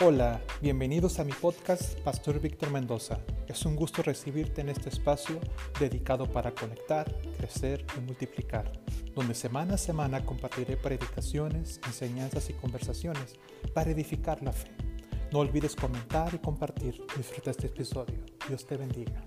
Hola, bienvenidos a mi podcast Pastor Víctor Mendoza. Es un gusto recibirte en este espacio dedicado para conectar, crecer y multiplicar, donde semana a semana compartiré predicaciones, enseñanzas y conversaciones para edificar la fe. No olvides comentar y compartir. Disfruta este episodio. Dios te bendiga.